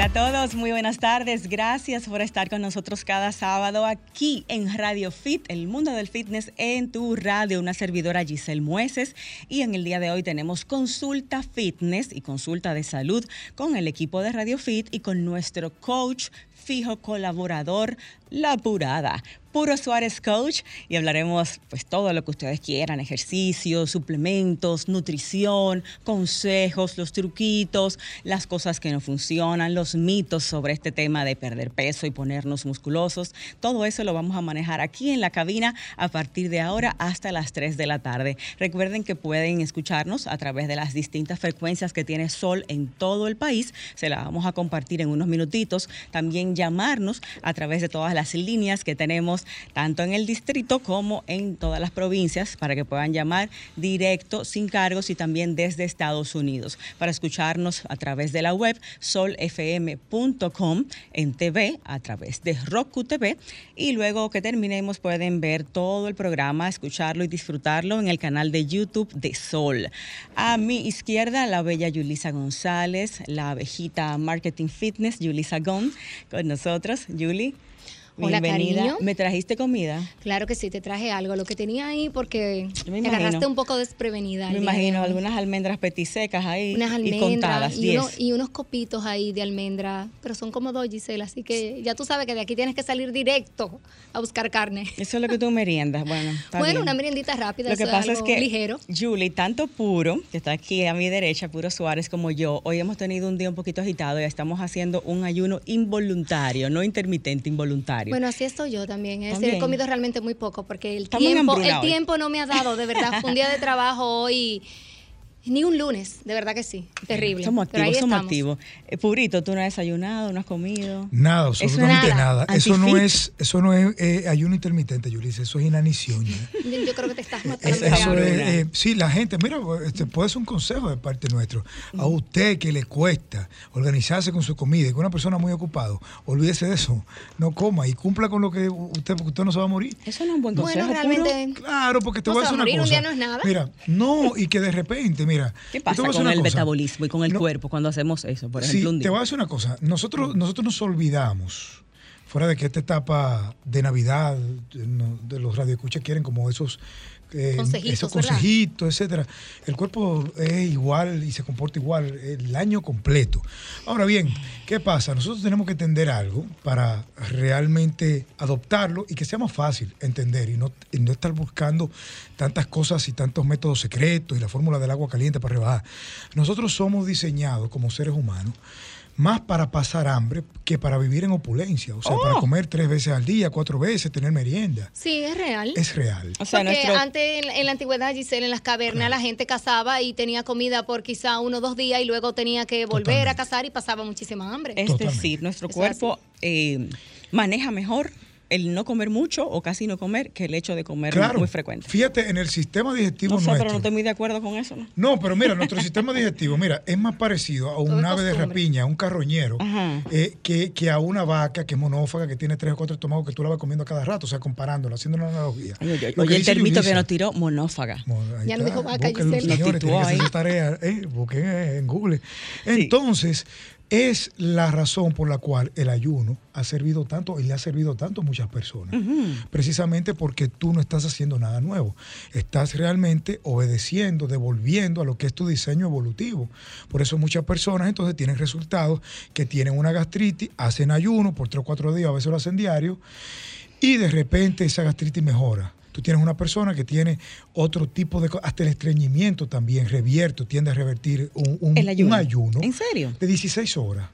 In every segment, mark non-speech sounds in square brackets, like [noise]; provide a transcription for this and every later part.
Hola a todos, muy buenas tardes. Gracias por estar con nosotros cada sábado aquí en Radio Fit, el mundo del fitness en tu radio. Una servidora Giselle Mueces y en el día de hoy tenemos consulta fitness y consulta de salud con el equipo de Radio Fit y con nuestro coach fijo colaborador La Purada. Puro Suárez Coach y hablaremos pues todo lo que ustedes quieran, ejercicios, suplementos, nutrición, consejos, los truquitos, las cosas que no funcionan, los mitos sobre este tema de perder peso y ponernos musculosos. Todo eso lo vamos a manejar aquí en la cabina a partir de ahora hasta las 3 de la tarde. Recuerden que pueden escucharnos a través de las distintas frecuencias que tiene Sol en todo el país. Se la vamos a compartir en unos minutitos. También llamarnos a través de todas las líneas que tenemos tanto en el distrito como en todas las provincias para que puedan llamar directo, sin cargos y también desde Estados Unidos. Para escucharnos a través de la web solfm.com en TV, a través de Roku TV y luego que terminemos pueden ver todo el programa, escucharlo y disfrutarlo en el canal de YouTube de Sol. A mi izquierda, la bella Yulisa González, la abejita Marketing Fitness, Yulisa Gon, con nosotros. Yuli. Hola, Bienvenida. ¿Me trajiste comida? Claro que sí, te traje algo. Lo que tenía ahí porque me, agarraste un poco desprevenida. Me imagino algunas almendras petisecas ahí. Unas almendras. Y contadas, y, y, unos copitos ahí de almendra. Pero son como dos, Gisela. Así que ya tú sabes que de aquí tienes que salir directo a buscar carne. Eso es lo que tú meriendas. Bueno, bueno una meriendita rápida. Lo que pasa es, que, ligero. Julie, tanto puro, que está aquí a mi derecha, puro Suárez, como yo, hoy hemos tenido un día un poquito agitado y estamos haciendo un ayuno involuntario, no intermitente, involuntario. Bueno, así estoy yo también. He comido realmente muy poco porque el tiempo, el tiempo no me ha dado, de verdad. Fue un día de trabajo hoy ni un lunes, de verdad que sí. Terrible. Somos activos, somos activos. Eh, Purito, ¿tú no has desayunado, no has comido? Nada, absolutamente nada. Eso no es, eso no es eh, ayuno intermitente, Yulisa, eso es inanición. Yo creo que te estás matando. Eso eh, sí, la gente, mira, este puede ser un consejo de parte nuestro. A usted que le cuesta organizarse con su comida y con una persona muy ocupada, olvídese de eso. No coma y cumpla con lo que usted, porque usted no se va a morir. Eso no es un buen consejo. Bueno, realmente. Claro, porque te voy a decir una cosa. Un día no es nada. Mira, no, y que de repente, mira. ¿Qué pasa con el metabolismo y con el cuerpo cuando hacemos eso? Por ejemplo, te voy a decir una cosa. Nosotros, nosotros nos olvidamos, fuera de que esta etapa de Navidad, de los radioescuchas quieren como esos eh, esos consejitos, etcétera. El cuerpo es igual y se comporta igual el año completo. Ahora bien, ¿qué pasa? Nosotros tenemos que entender algo para realmente adoptarlo y que sea más fácil entender y no, y no estar buscando tantas cosas y tantos métodos secretos y la fórmula del agua caliente para rebajar. Nosotros somos diseñados como seres humanos más para pasar hambre que para vivir en opulencia. O sea, para oh. comer tres veces al día, cuatro veces, tener merienda. Sí, es real. Es real. O sea, Porque antes en, la antigüedad, Giselle, en las cavernas, la gente cazaba y tenía comida por quizá uno o dos días y luego tenía que volver a cazar y pasaba muchísima hambre. Es decir, nuestro cuerpo eh, maneja mejor el no comer mucho o casi no comer que el hecho de comer muy frecuente. Fíjate, en el sistema digestivo no sé, pero no estoy muy de acuerdo con eso, ¿no? No, pero mira, nuestro [laughs] sistema digestivo, mira, es más parecido a un ave de rapiña, a un carroñero, eh, que, a una vaca que es monófaga, que tiene tres o cuatro estómagos que tú la vas comiendo cada rato, o sea, comparándola, haciendo una analogía. Oye, el termito que nos tiró, monófaga. ya no dijo vaca, Giselle. Señores, tienen que hacer tarea, eh, busquen en Google. Entonces, es la razón por la cual el ayuno ha servido tanto y le ha servido tanto a muchas personas. Precisamente porque tú no estás haciendo nada nuevo. Estás realmente obedeciendo, devolviendo a lo que es tu diseño evolutivo. Por eso muchas personas entonces tienen resultados que tienen una gastritis, hacen ayuno por tres o cuatro días, a veces lo hacen diario, y de repente esa gastritis mejora. Tú tienes una persona que tiene otro tipo de... Hasta el estreñimiento también revierto, tiende a revertir un, ayuno. ¿En serio? De 16 horas.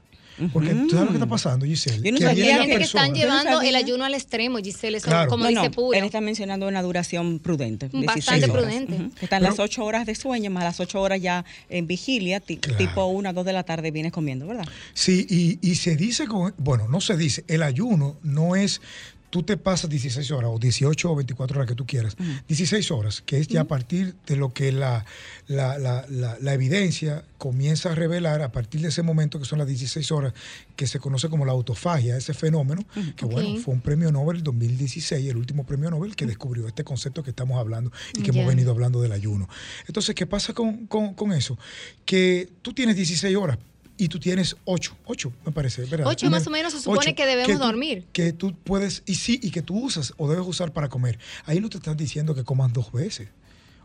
Porque tú sabes lo que está pasando, Giselle. Yo no sabía que, están llevando el ayuno al extremo, Giselle, eso como dice Puro. Él está mencionando una duración prudente. Bastante prudente. Están las 8 horas de sueño, más las 8 horas ya en vigilia, tipo 1 o 2 de la tarde vienes comiendo, ¿verdad? Sí, y, y se dice, con, bueno, no se dice, el ayuno no es tú te pasas 16 horas o 18 o 24 horas que tú quieras, 16 horas, que es ya a partir de lo que la, la, evidencia comienza a revelar, a partir de ese momento que son las 16 horas, que se conoce como la autofagia, ese fenómeno, que bueno, fue un premio Nobel 2016, el último premio Nobel que descubrió este concepto que estamos hablando y que hemos venido hablando del ayuno. Entonces, ¿qué pasa con, con eso? Que tú tienes 16 horas y tú tienes ocho, ocho me parece, ¿verdad? Ocho más o menos se supone que debemos dormir. Que tú puedes, y sí, y que tú usas o debes usar para comer. Ahí no te están diciendo que comas dos veces.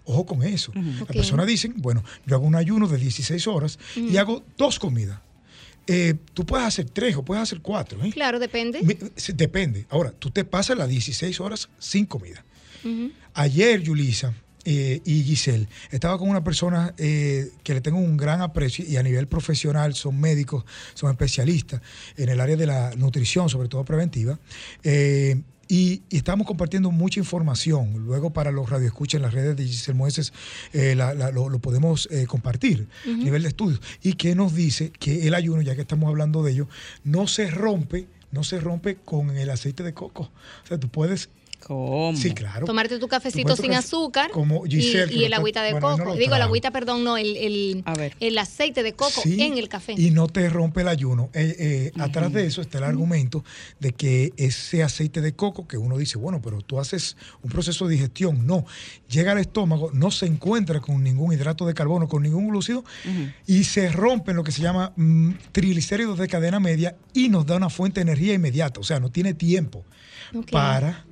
Ojo con eso. Las personas dicen, bueno, yo hago un ayuno de 16 horas y hago dos comidas. Eh, tú puedes hacer tres o puedes hacer cuatro. ¿eh? Claro, depende. depende. Ahora, tú te pasas las 16 horas sin comida. Ayer, Yulisa, eh, y Giselle, estaba con una persona que le tengo un gran aprecio y a nivel profesional son médicos, son especialistas en el área de la nutrición, sobre todo preventiva. Y, estamos compartiendo mucha información. Luego para los radioescuchas en las redes de Giselle Mueces eh, lo, podemos eh, compartir a nivel de estudios. Y que nos dice que el ayuno, ya que estamos hablando de ello, no se rompe, no se rompe con el aceite de coco. O sea, tú puedes ¿Cómo? Sí, claro. Tomarte tu cafecito sin azúcar como y, el agüita de coco. Digo, el agüita, perdón, no, el, el, aceite de coco en el café. Y no te rompe el ayuno. Eh, eh, atrás de eso está el argumento de que ese aceite de coco, que uno dice, bueno, pero tú haces un proceso de digestión. No, llega al estómago, no se encuentra con ningún hidrato de carbono, con ningún glúcido, y se rompe en lo que se llama mm, triglicéridos de cadena media y nos da una fuente de energía inmediata. O sea, no tiene tiempo para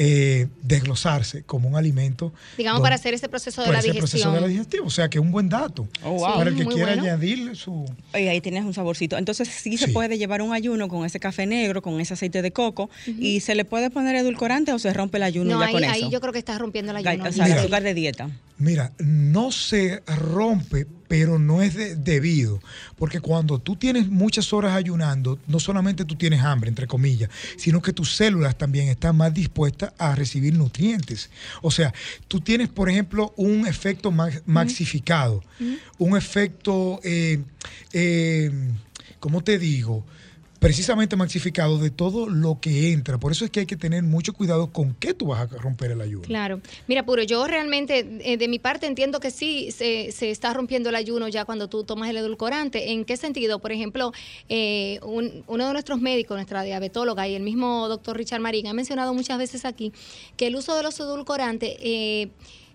eh, desglosarse como un alimento. Digamos, para hacer ese proceso de la digestión. proceso de la digestión. O sea, que es un buen dato. Oh, para el que quiera añadirle su... Oye, ahí tienes un saborcito. Entonces, sí, se puede llevar un ayuno con ese café negro, con ese aceite de coco, y se le puede poner edulcorante o se rompe el ayuno ya ahí, con eso. Ahí yo creo que estás rompiendo el ayuno. O sea, el azúcar de dieta. Mira, no se rompe, pero no es debido, porque cuando tú tienes muchas horas ayunando, no solamente tú tienes hambre, entre comillas, sino que tus células también están más dispuestas a recibir nutrientes. O sea, tú tienes, por ejemplo, un efecto maxificado, un efecto, eh, eh, ¿cómo te digo? Precisamente maxificado de todo lo que entra. Por eso es que hay que tener mucho cuidado con qué tú vas a romper el ayuno. Claro. Mira, Puro, yo realmente, eh, de mi parte, entiendo que sí se, está rompiendo el ayuno ya cuando tú tomas el edulcorante. ¿En qué sentido? Por ejemplo, eh, uno de nuestros médicos, nuestra diabetóloga y el mismo doctor Richard Marín ha mencionado muchas veces aquí que el uso de los edulcorantes... Eh,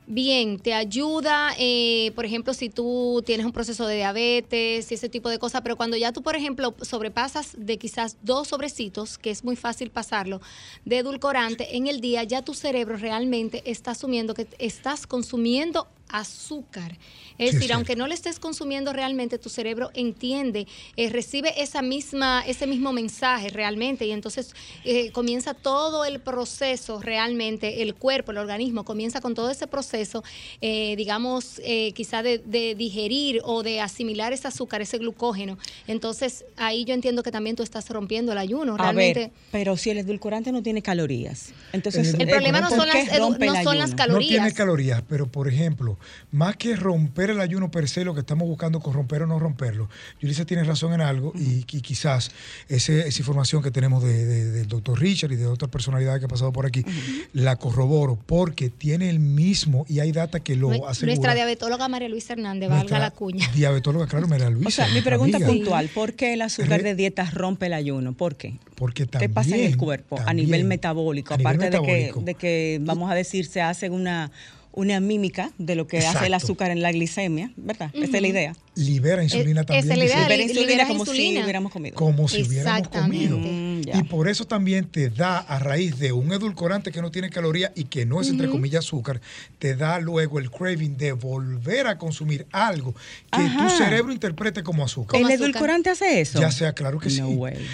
bien, te ayuda, eh, por ejemplo, si tú tienes un proceso de diabetes y ese tipo de cosas, pero cuando ya tú, por ejemplo, sobrepasas de quizás dos sobrecitos, que es muy fácil pasarlo, de edulcorante en el día, ya tu cerebro realmente está asumiendo que estás consumiendo azúcar. Es decir, aunque no le estés consumiendo realmente, tu cerebro entiende, eh, recibe esa misma, ese mismo mensaje realmente y entonces eh, comienza todo el proceso realmente, el cuerpo, el organismo comienza con todo ese proceso, eh, digamos, quizá de, digerir o de asimilar ese azúcar, ese glucógeno. Entonces ahí yo entiendo que también tú estás rompiendo el ayuno. Realmente. pero si el edulcorante no tiene calorías, entonces el, problema no son, las, no son las calorías. No tiene calorías, pero por ejemplo, más que romper el ayuno per se, lo que estamos buscando con romper o no romperlo. Yulisa tiene razón en algo y, quizás esa información que tenemos del doctor Richard y de otras personalidades que ha pasado por aquí, la corroboro porque tiene el mismo y hay data que lo asegura. Nuestra diabetóloga María Luisa Hernández, valga la cuña. Diabetóloga, claro, María Luisa. O sea, mi pregunta puntual, ¿por qué el azúcar de dieta rompe el ayuno? ¿Por qué? Porque también, ¿Qué pasa en el cuerpo a nivel metabólico? aparte De, que, de que, vamos a decir, se hace una una mímica de lo que hace el azúcar en la glicemia, ¿verdad? Esa es la idea libera insulina también. Es libera, libera insulina como si hubiéramos comido. Como si hubiéramos comido. Mm, y por eso también te da, a raíz de un edulcorante que no tiene caloría y que no es, entre comillas, azúcar, te da luego el craving de volver a consumir algo que tu cerebro interprete como azúcar. ¿El edulcorante hace eso? Ya sea, claro que sí.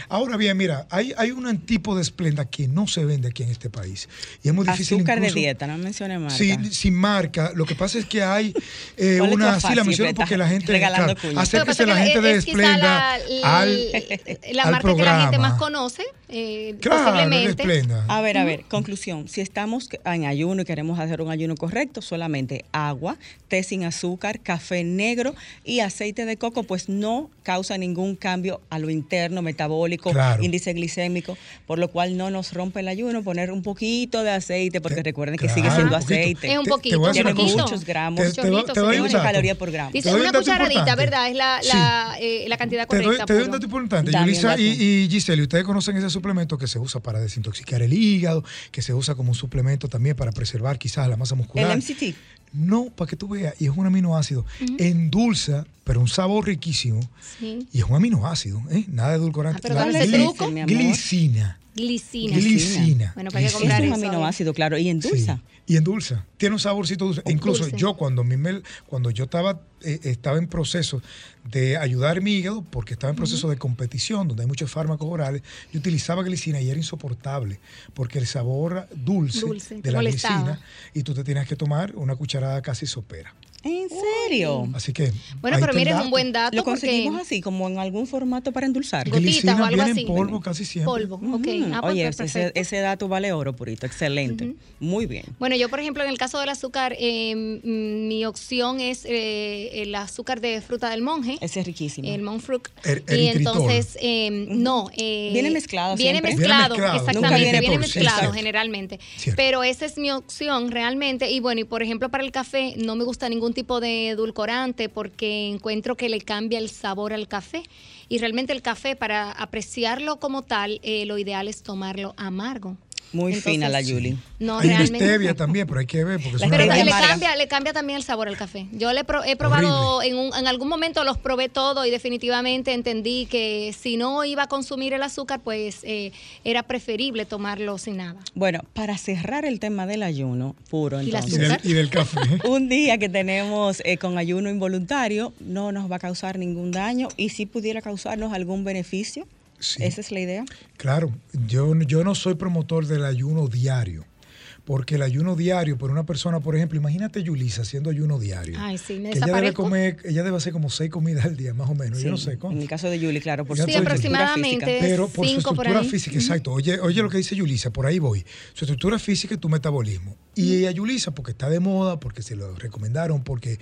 Ahora bien, mira, hay, hay un tipo de esplenda que no se vende aquí en este país. Y es muy difícil. Azúcar de dieta, no mencione marca. Sí, sin marca. Lo que pasa es que hay eh, una. Sí, la menciono porque la gente [laughs] Acérquese la gente de Esplenda al, la marca que la gente más conoce, eh, posiblemente. A ver, a ver, conclusión. Si estamos en ayuno y queremos hacer un ayuno correcto, solamente agua, té sin azúcar, café negro y aceite de coco, pues no causa ningún cambio a lo interno, metabólico, índice glicémico, por lo cual no nos rompe el ayuno poner un poquito de aceite, porque recuerden que sigue siendo aceite. Es un poquito. Tiene muchos gramos, te, una caloría por gramo. Dice una cucharadita, ¿verdad? Es la, la, eh, la cantidad correcta. Te doy, un dato importante. Yulisa y, y, Giselle, ustedes conocen en ese suplemento que se usa para desintoxicar el hígado, que se usa como un suplemento también para preservar quizás la masa muscular. El MCT. No, para que tú veas, y es un aminoácido, endulza, pero un sabor riquísimo. Sí. Y es un aminoácido, ¿eh? nada de edulcorante. Ah, pero la? Glicina. Glicina. Glicina. Bueno, para que comprar Es un aminoácido, claro, y endulza. Y endulza. Tiene un saborcito dulce. Incluso yo cuando mi cuando yo estaba eh, estaba en proceso de ayudar mi hígado, porque estaba en proceso de competición, donde hay muchos fármacos orales, yo utilizaba glicina y era insoportable, porque el sabor dulce, de la glicina, y tú te tenías que tomar una cucharada casi sopera. ¿En serio? Así que. Bueno, pero mire, es un buen dato. Lo conseguimos así, como en algún formato para endulzar. Gotitas o algo así. en polvo casi siempre. Polvo, ok. Ah, pues, Oye, pues, ese, dato vale oro, Purito. Excelente. Muy bien. Bueno, yo, por ejemplo, en el caso del azúcar, eh, mi opción es eh, el azúcar de fruta del monje. Ese es riquísimo. El monfruit. y entonces, eh, no. viene mezclado. Viene mezclado, exactamente. Viene, mezclado generalmente. Pero esa es mi opción realmente. Y bueno, y por ejemplo, para el café, no me gusta ningún tipo de edulcorante porque encuentro que le cambia el sabor al café. Y realmente el café, para apreciarlo como tal, eh, lo ideal es tomarlo amargo. Muy fina la Julie. No, hay realmente. stevia también, pero hay que ver. Porque pero le cambia, le cambia también el sabor al café. Yo le he probado, en, un, en algún momento los probé todo y definitivamente entendí que si no iba a consumir el azúcar, pues eh, era preferible tomarlo sin nada. Bueno, para cerrar el tema del ayuno puro, entonces. ¿Y, del, café. [laughs] un día que tenemos eh, con ayuno involuntario no nos va a causar ningún daño y si pudiera causarnos algún beneficio. ¿Esa es la idea? Claro, yo, yo no soy promotor del ayuno diario. Porque el ayuno diario, por una persona, por ejemplo, imagínate Yulisa haciendo ayuno diario. Ay, sí, me ella debe comer, ella debe hacer como seis comidas al día, más o menos. yo no sé cómo. En el caso de Yuli, claro, por su sí, aproximadamente. Pero por su estructura física, exacto. Oye, oye lo que dice Yulisa, por ahí voy. Su estructura física y tu metabolismo. Y ella, Yulisa, porque está de moda, porque se lo recomendaron, porque,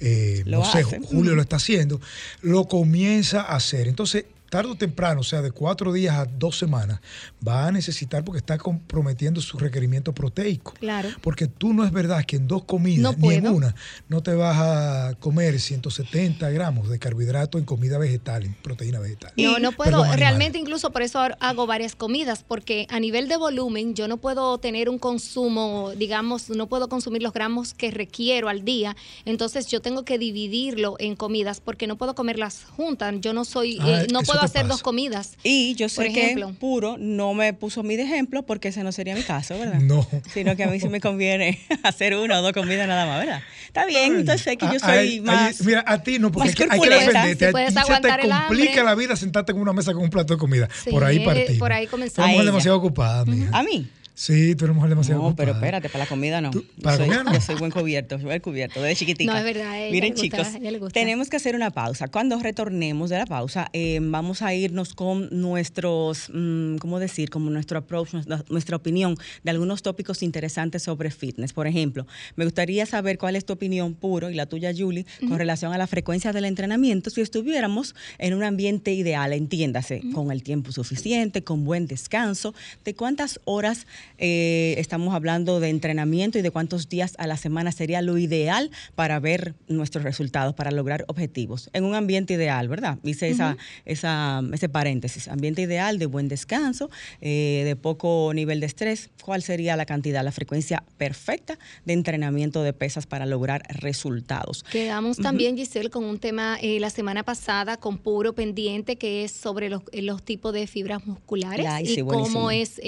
eh, no sé, Julio lo está haciendo, lo comienza a hacer. Entonces, tarde o temprano, o sea, de cuatro días a dos semanas, va a necesitar porque está comprometiendo su requerimiento proteico. Claro. Porque tú no es verdad que en dos comidas, ni en una, no te vas a comer 170 gramos de carbohidrato en comida vegetal, en proteína vegetal. No, no puedo. Realmente incluso por eso hago varias comidas, porque a nivel de volumen yo no puedo tener un consumo, digamos, no puedo consumir los gramos que requiero al día. Entonces yo tengo que dividirlo en comidas porque no puedo comerlas juntas. Yo no soy, ah, eh, no puedo hacer dos comidas. Y yo sé que puro no me puso mi de ejemplo porque ese no sería mi caso, ¿verdad? No. Sino que a mí sí me conviene [laughs] hacer una o dos comidas nada más, ¿verdad? Está bien, entonces sé que yo soy más. mira, a ti no, porque hay, que defenderte. a ti se te complica la vida sentarte en una mesa con un plato de comida. por ahí partimos. Por ahí comenzamos. Estamos demasiado ocupadas, mija. A mí. Sí, tú eres mujer demasiado No, pero espérate, para la comida no. ¿Para soy, comida no? Yo soy buen cubierto, buen cubierto, desde chiquitica. No, es verdad. Miren, chicos, tenemos que hacer una pausa. Cuando retornemos de la pausa, eh, vamos a irnos con nuestros, mm, ¿cómo decir? Como nuestro approach, nuestra, opinión de algunos tópicos interesantes sobre fitness. Por ejemplo, me gustaría saber cuál es tu opinión puro y la tuya, Julie, con relación a la frecuencia del entrenamiento si estuviéramos en un ambiente ideal, entiéndase, con el tiempo suficiente, con buen descanso, de cuántas horas eh, estamos hablando de entrenamiento y de cuántos días a la semana sería lo ideal para ver nuestros resultados, para lograr objetivos. En un ambiente ideal, ¿verdad? Hice esa, esa, ese paréntesis. Ambiente ideal de buen descanso, eh, de poco nivel de estrés. ¿Cuál sería la cantidad, la frecuencia perfecta de entrenamiento de pesas para lograr resultados? Quedamos también, Giselle, con un tema eh, la semana pasada con puro pendiente que es sobre los, los tipos de fibras musculares y cómo es,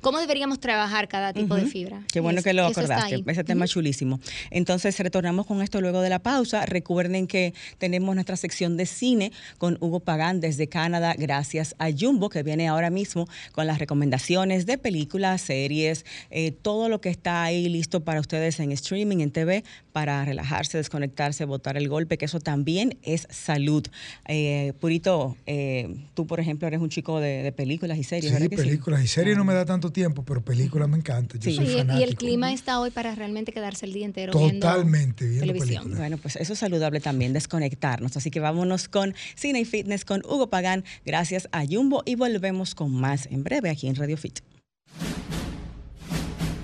cómo deberíamos trabajar cada tipo de fibra. Qué bueno que lo acordaste, ese tema chulísimo. Entonces, retornamos con esto luego de la pausa. Recuerden que tenemos nuestra sección de cine con Hugo Pagán desde Canadá, gracias a Jumbo, que viene ahora mismo con las recomendaciones de películas, series, eh, todo lo que está ahí listo para ustedes en streaming, en TV, para relajarse, desconectarse, botar el golpe, que eso también es salud. Eh, Purito, eh, tú, por ejemplo, eres un chico de, películas y series. Sí, películas y series no me da tanto tiempo, pero películas me encanta. Yo soy y, el clima está hoy para realmente quedarse el día entero Totalmente, viendo, televisión. Bueno, pues eso es saludable también, desconectarnos. Así que vámonos con Cine y Fitness con Hugo Pagán, gracias a Jumbo y volvemos con más en breve aquí en Radio Fit.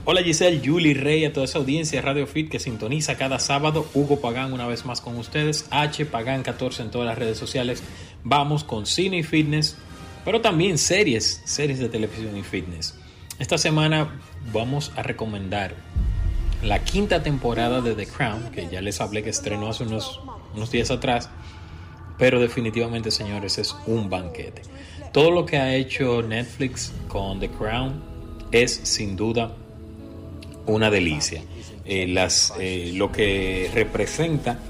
Hola Giselle, Julie Rey, a toda esa audiencia de Radio Fit que sintoniza cada sábado. Hugo Pagán una vez más con ustedes. H Pagán 14 en todas las redes sociales. Vamos con Cine y Fitness pero también series, series de televisión y fitness. Esta semana vamos a recomendar la quinta temporada de The Crown, que ya les hablé que estrenó hace unos, unos días atrás, pero definitivamente, señores, es un banquete. Todo lo que ha hecho Netflix con The Crown es sin duda una delicia. Eh, las, eh, lo que representa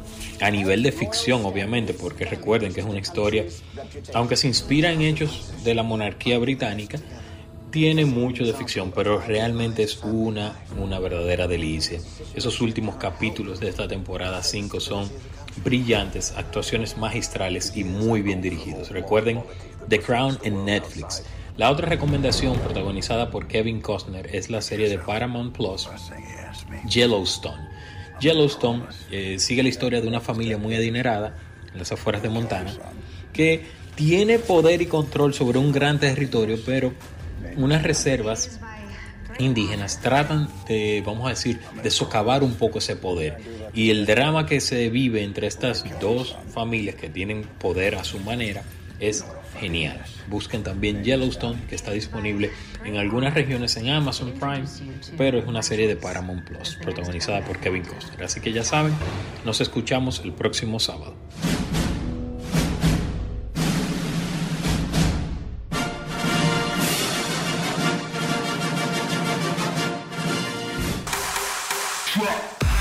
a nivel de ficción, obviamente, porque recuerden que es una historia, aunque se inspira en hechos de la monarquía británica, tiene mucho de ficción, pero realmente es una, una verdadera delicia. Esos últimos capítulos de esta temporada 5 son brillantes, actuaciones magistrales y muy bien dirigidos. Recuerden The Crown en Netflix. La otra recomendación protagonizada por Kevin Costner es la serie de Paramount Plus, Yellowstone. Yellowstone eh, sigue la historia de una familia muy adinerada en las afueras de Montana que tiene poder y control sobre un gran territorio, pero unas reservas indígenas tratan de, vamos a decir, de socavar un poco ese poder. Y el drama que se vive entre estas dos familias que tienen poder a su manera es genial. Busquen también Yellowstone, que está disponible en algunas regiones en Amazon Prime, pero es una serie de Paramount Plus, protagonizada por Kevin Costner. Así que ya saben, nos escuchamos el próximo sábado.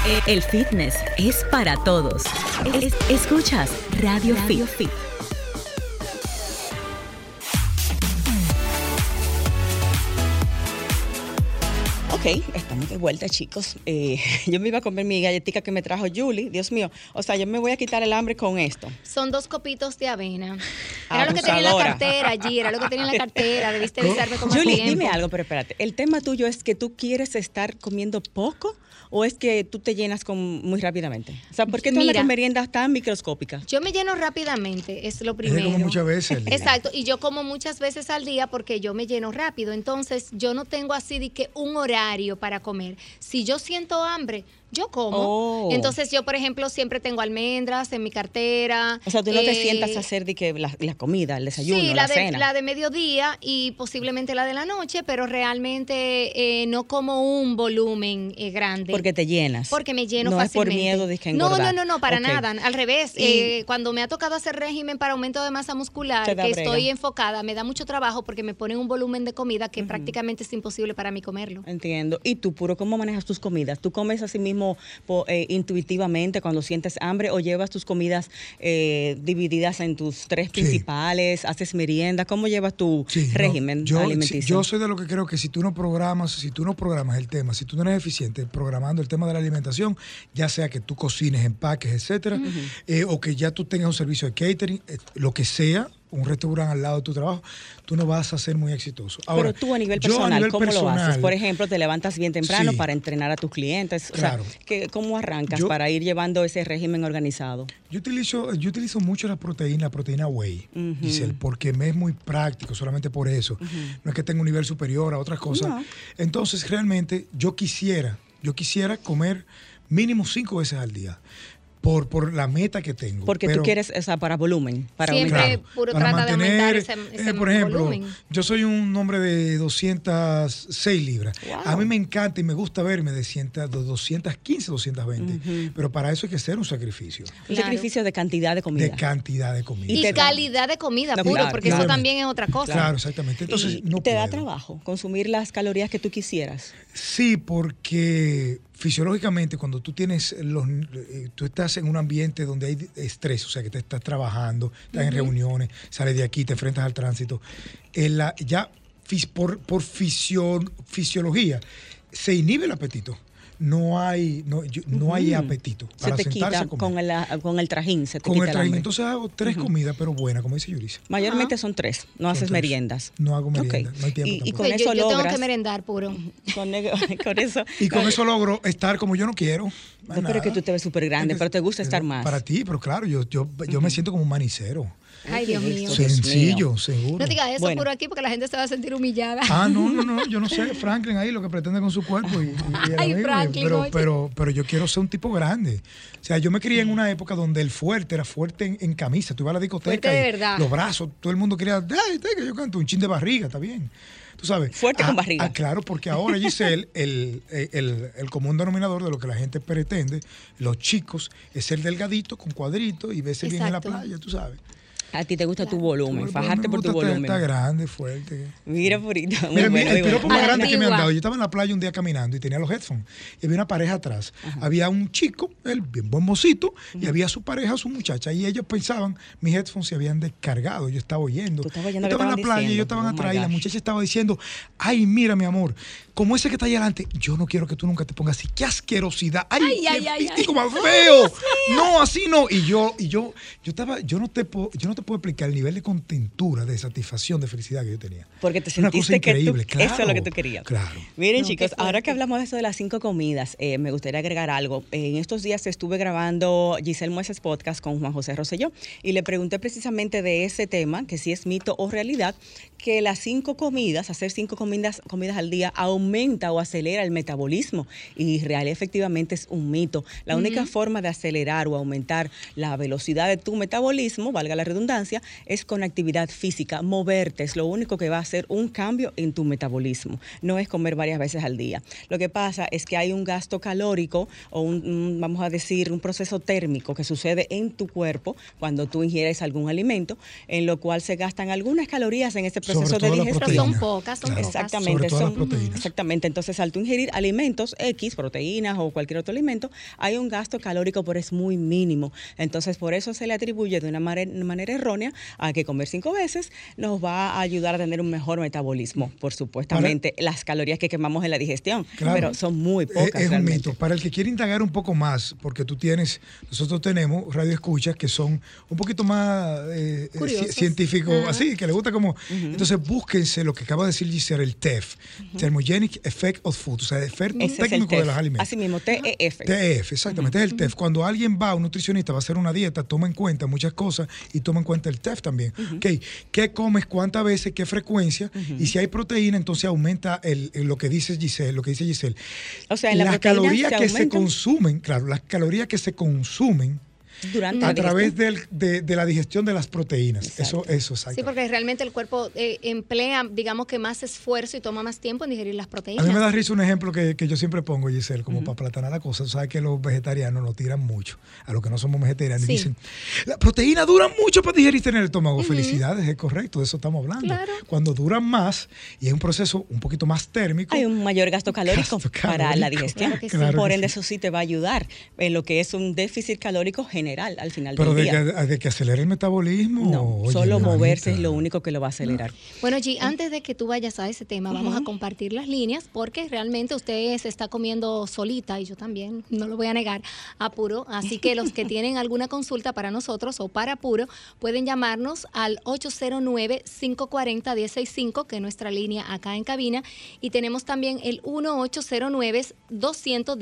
El fitness es para todos. escuchas Radio, Fit. Ok, estamos de vuelta, chicos. Eh, [laughs] yo me iba a comer mi galletita que me trajo Julie. Dios mío. O sea, yo me voy a quitar el hambre con esto. Son dos copitos de avena. Era lo que tenía en la cartera allí, era lo que tenía en la cartera. Debiste avisarme con Julie, dime algo, pero espérate. El tema tuyo es que tú quieres estar comiendo poco o es que tú te llenas con, muy rápidamente? O sea, ¿por qué tú andas con meriendas tan microscópicas? Yo me lleno rápidamente, es lo primero. como muchas veces. Exacto, y yo como muchas veces al día porque yo me lleno rápido. Entonces, yo no tengo así de que un horario para comer. Si yo siento hambre, yo como. Oh. Entonces yo, por ejemplo, siempre tengo almendras en mi cartera. O sea, tú no te sientas a eh, hacer de que la, comida, el desayuno, sí, la, de, cena. la de mediodía y posiblemente la de la noche, pero realmente eh, no como un volumen eh, grande. Porque te llenas. Porque me lleno no fácilmente. Es por miedo de que No, no, no, no, para nada. Al revés. cuando me ha tocado hacer régimen para aumento de masa muscular, que estoy enfocada, me da mucho trabajo porque me ponen un volumen de comida que prácticamente es imposible para mí comerlo. Entiendo. ¿Y tú, puro, cómo manejas tus comidas? ¿Tú comes así mismo eh, intuitivamente cuando sientes hambre o llevas tus comidas eh, divididas en tus tres principales, haces merienda? ¿Cómo llevas tu régimen yo, alimenticio? yo soy de lo que creo que si tú no programas, si tú no programas el tema, si tú no eres eficiente programando el tema de la alimentación, ya sea que tú cocines, empaques, etcétera, eh, o que ya tú tengas un servicio de catering, lo que sea, un restaurante al lado de tu trabajo, tú no vas a ser muy exitoso. Pero tú a nivel personal, ¿cómo lo haces? Por ejemplo, te levantas bien temprano para entrenar a tus clientes. Claro. ¿Cómo arrancas para ir llevando ese régimen organizado? Yo utilizo, yo utilizo mucho la proteína, la proteína whey, porque me es muy práctico, solamente por eso. No es que tenga un nivel superior a otras cosas. Entonces, realmente, yo quisiera, yo quisiera comer mínimo cinco veces al día por, por la meta que tengo. Porque tú quieres, esa para volumen. Para Siempre puro trata de aumentar ese, eh, Por ejemplo, yo soy un hombre de 206 libras. A mí me encanta y me gusta verme de, 215, 220. Pero para eso hay que hacer un sacrificio. Un sacrificio de cantidad de comida. De cantidad de comida. Y calidad de comida, puro, porque eso también es otra cosa. Claro, exactamente. Entonces, no ¿Te da trabajo consumir las calorías que tú quisieras? Sí, porque fisiológicamente cuando tú tienes los eh, tú estás en un ambiente donde hay estrés, o sea que te estás trabajando, estás en reuniones, sales de aquí, te enfrentas al tránsito, la, ya por, por fisiología se inhibe el apetito no hay, no, no hay apetito para se te quita Con el, con el trajín, se te con el trajín. Entonces hago tres comidas, pero buenas, como dice Yurisa. Mayormente son tres, no haces meriendas. No hago meriendas, no hay tiempo. Y, con eso yo, tengo que merendar puro. [laughs] Con, eso. Y con eso logro estar como yo no quiero. No, pero que tú te ves súper grande, pero te gusta estar más. Para ti, pero claro, yo, yo, yo me siento como un manicero. Ay, Dios mío. Sencillo, seguro. No digas eso por aquí porque la gente se va a sentir humillada. Ah, no, no, no. [laughs] Yo no sé, Franklin ahí lo que pretende con su cuerpo. Y, Ay, Franklin, pero, pero, pero yo quiero ser un tipo grande. O sea, yo me crié en una época donde el fuerte era fuerte en, camisa. Tú ibas a la discoteca. de verdad. Los brazos, todo el mundo quería, ay, que yo canto un chin de barriga, está bien. Tú sabes. Fuerte con ah, barriga. Ah, claro, porque ahora, Giselle, [laughs] el, el, el, común denominador de lo que la gente pretende, los chicos, es ser delgadito, con cuadrito y verse bien en la playa, tú sabes. A ti te gusta tu volumen, fajarte por tu volumen. Está grande, fuerte. Mira, Purito. Mira, mira, el piropo más grande que me han dado. Yo estaba en la playa un día caminando y tenía los headphones. Y había una pareja atrás. Había un chico, él bien buen mocito, y había su pareja, su muchacha. Y ellos pensaban, mis headphones se habían descargado. Yo estaba oyendo. Tú yo estaba en la playa y ellos estaban oh atrás. Y la muchacha estaba diciendo, ay, mira, mi amor, como ese que está ahí adelante, yo no quiero que tú nunca te pongas así. ¡Qué asquerosidad! ¡Ay, ay qué físico más feo! [laughs] No, así no. Y yo, y yo, yo estaba, yo no te puedo, yo no te puedo explicar el nivel de contentura, de satisfacción, de felicidad que yo tenía. Porque te sentiste que eso es lo que tú querías. Claro. Miren, chicos, ahora que hablamos de eso de las cinco comidas, eh, me gustaría agregar algo. En estos días estuve grabando Giselle Mueces Podcast con Juan José Rosselló y le pregunté precisamente de ese tema, que si es mito o realidad, que las cinco comidas, hacer cinco comidas, comidas al día, aumenta o acelera el metabolismo. Y real, efectivamente es un mito. La única forma de acelerar o aumentar la velocidad de tu metabolismo, valga la redundancia, es con actividad física. Moverte es lo único que va a hacer un cambio en tu metabolismo. No es comer varias veces al día. Lo que pasa es que hay un gasto calórico o un, vamos a decir, un proceso térmico que sucede en tu cuerpo cuando tú ingieres algún alimento, en lo cual se gastan algunas calorías en ese proceso de digestión. son pocas, son pocas. Exactamente, son, exactamente. Entonces, al tú ingerir alimentos X, proteínas o cualquier otro alimento, hay un gasto calórico, pero es muy mínimo. Entonces, por eso se le atribuye de una manera, errónea a que comer cinco veces nos va a ayudar a tener un mejor metabolismo, por supuestamente las calorías que quemamos en la digestión, pero son muy pocas. Es, un mito. Para el que quiere indagar un poco más, porque tú tienes, nosotros tenemos radio escuchas que son un poquito más eh, eh científicos, así, que le gusta como. Entonces búsquense lo que acaba de decir Giselle, el TEF, Thermogenic Effect of Food, o sea, el efecto técnico de los alimentos. Así mismo, TEF. TEF, exactamente, es el TEF. Cuando alguien va a un nutricionista, va a hacer una dieta, toma en cuenta muchas cosas y toma en cuenta el TEF también. ¿Qué comes, cuántas veces, qué frecuencia? Y si hay proteína, entonces aumenta el, lo que dice Giselle, lo que dice Giselle. O sea, en la las calorías que se consumen, claro, las calorías que se consumen a través de, la digestión de las proteínas. Eso, eso, exacto. Sí, porque realmente el cuerpo eh, emplea, digamos que más esfuerzo y toma más tiempo en digerir las proteínas. A mí me da risa un ejemplo que, yo siempre pongo, Giselle, como para platanar la cosa. Tú sabes que los vegetarianos lo tiran mucho. A los que no somos vegetarianos dicen, la proteína dura mucho para digerirse en el estómago. Felicidades, es correcto, de eso estamos hablando. Cuando duran más y es un proceso un poquito más térmico. Hay un mayor gasto calórico, para la digestión. Por ende, eso sí te va a ayudar en lo que es un déficit calórico general al final del día. Pero de, que acelere el metabolismo. No, solo moverse es lo único que lo va a acelerar. Bueno, G, antes de que tú vayas a ese tema, vamos a compartir las líneas porque realmente usted se está comiendo solita y yo también, no lo voy a negar, a puro. Así que los que [laughs] tienen alguna consulta para nosotros o para puro, pueden llamarnos al 809-540-165, que es nuestra línea acá en cabina. Y tenemos también el 1809 200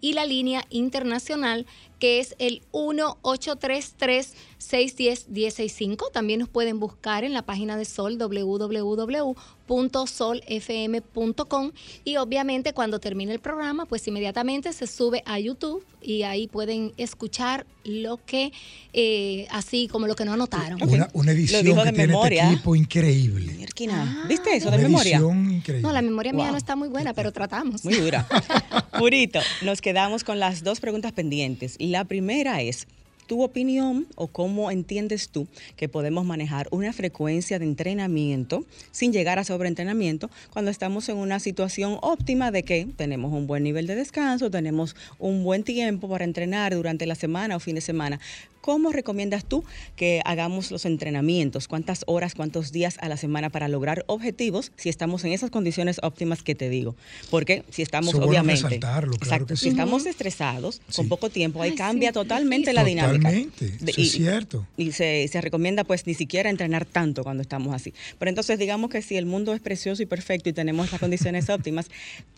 y la línea internacional que es el 1833-610-165. También nos pueden buscar en la página de Sol www.solfm.com y obviamente cuando termine el programa, pues inmediatamente se sube a YouTube y ahí pueden escuchar lo que, eh, así como lo que no anotaron. Una, edición que de tiene este equipo increíble. Ah, ¿Viste eso de memoria? Increíble. No, la memoria mía no está muy buena, pero tratamos. Muy dura. [laughs] Purito, nos quedamos con las dos preguntas pendientes. La primera es, tu opinión o cómo entiendes tú que podemos manejar una frecuencia de entrenamiento sin llegar a sobreentrenamiento cuando estamos en una situación óptima de que tenemos un buen nivel de descanso, tenemos un buen tiempo para entrenar durante la semana o fin de semana, ¿Cómo recomiendas tú que hagamos los entrenamientos? ¿Cuántas horas, cuántos días a la semana para lograr objetivos si estamos en esas condiciones óptimas que te digo? Porque si estamos, obviamente, claro si estamos estresados, con poco tiempo, ahí cambia totalmente la dinámica. Totalmente, eso es cierto. Y se, se recomienda pues ni siquiera entrenar tanto cuando estamos así. Pero entonces digamos que si el mundo es precioso y perfecto y tenemos las condiciones [laughs] óptimas,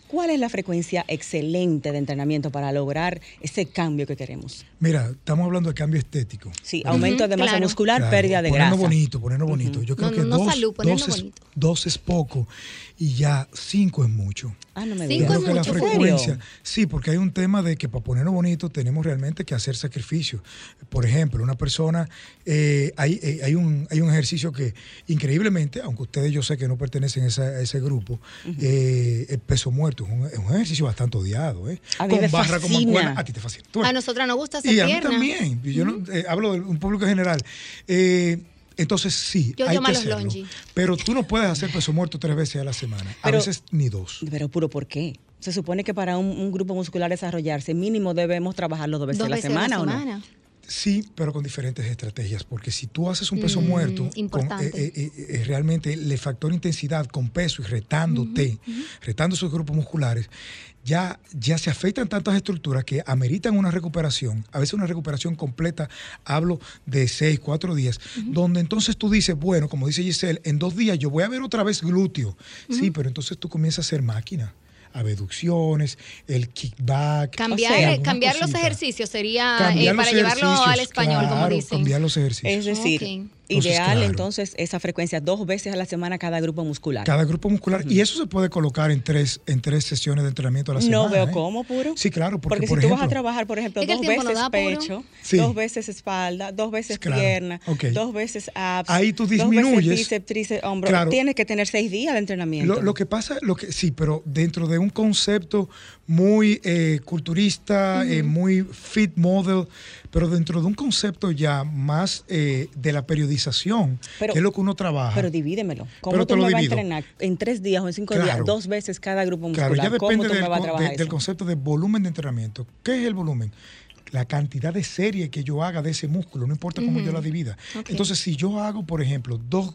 ¿cuál es la frecuencia excelente de entrenamiento para lograr ese cambio que queremos? Mira, estamos hablando de cambio estético. Sí, aumento de masa muscular, pérdida de grasa. Ponerlo bonito, ponerlo bonito. Yo creo que dos, dos, es, poco y ya cinco es mucho. Ah, no me. Yo creo que la frecuencia, sí, porque hay un tema de que para ponerlo bonito tenemos realmente que hacer sacrificios. Por ejemplo, una persona, eh, hay, eh, hay, un, hay un ejercicio que increíblemente, aunque ustedes yo sé que no pertenecen a, ese, grupo, eh, el peso muerto es un, es un, ejercicio bastante odiado. ¿eh? A Con barra como a ti te fascina. a nosotras nos gusta hacer Y a mí también. Yo no, hablo de un público general. Entonces sí, hay que hacerlo. Pero tú no puedes hacer peso muerto tres veces a la semana. a veces ni dos. Pero puro, ¿por qué? Se supone que para un, grupo muscular desarrollarse, mínimo debemos trabajarlo dos veces, a, la semana, ¿o no? Sí, pero con diferentes estrategias, porque si tú haces un peso mm, muerto, con, eh, eh, eh, realmente el factor intensidad con peso y retándote, retando esos grupos musculares, ya, ya se afectan tantas estructuras que ameritan una recuperación, a veces una recuperación completa, hablo de seis, cuatro días, donde entonces tú dices, bueno, como dice Giselle, en dos días yo voy a ver otra vez glúteo. Sí, pero entonces tú comienzas a hacer máquina abducciones, el kickback. Cambiar, cambiar los ejercicios sería para llevarlo al español, como dicen. Cambiar los ejercicios. Es decir, Ideal entonces esa frecuencia dos veces a la semana cada grupo muscular. Cada grupo muscular. Y eso se puede colocar en tres, en tres sesiones de entrenamiento a la semana. No veo ¿eh? cómo, puro. Sí, claro. Porque, si tú vas a trabajar, por ejemplo, dos veces pecho, dos veces espalda, dos veces pierna, dos veces abs, Ahí tú disminuyes. Dos veces bíceps, tríceps, hombro. Tienes que tener seis días de entrenamiento. Lo, que pasa, lo que sí, pero dentro de un concepto muy eh, culturista, eh, muy fit model, pero dentro de un concepto ya más eh, de la periodización, que es lo que uno trabaja. Pero divídemelo. ¿Cómo tú me vas a entrenar en tres días o en cinco días, dos veces cada grupo muscular? Claro, ya depende del, me vas a trabajar del concepto de volumen de entrenamiento. ¿Qué es el volumen? la cantidad de serie que yo haga de ese músculo, no importa cómo yo la divida. Entonces, si yo hago, por ejemplo, dos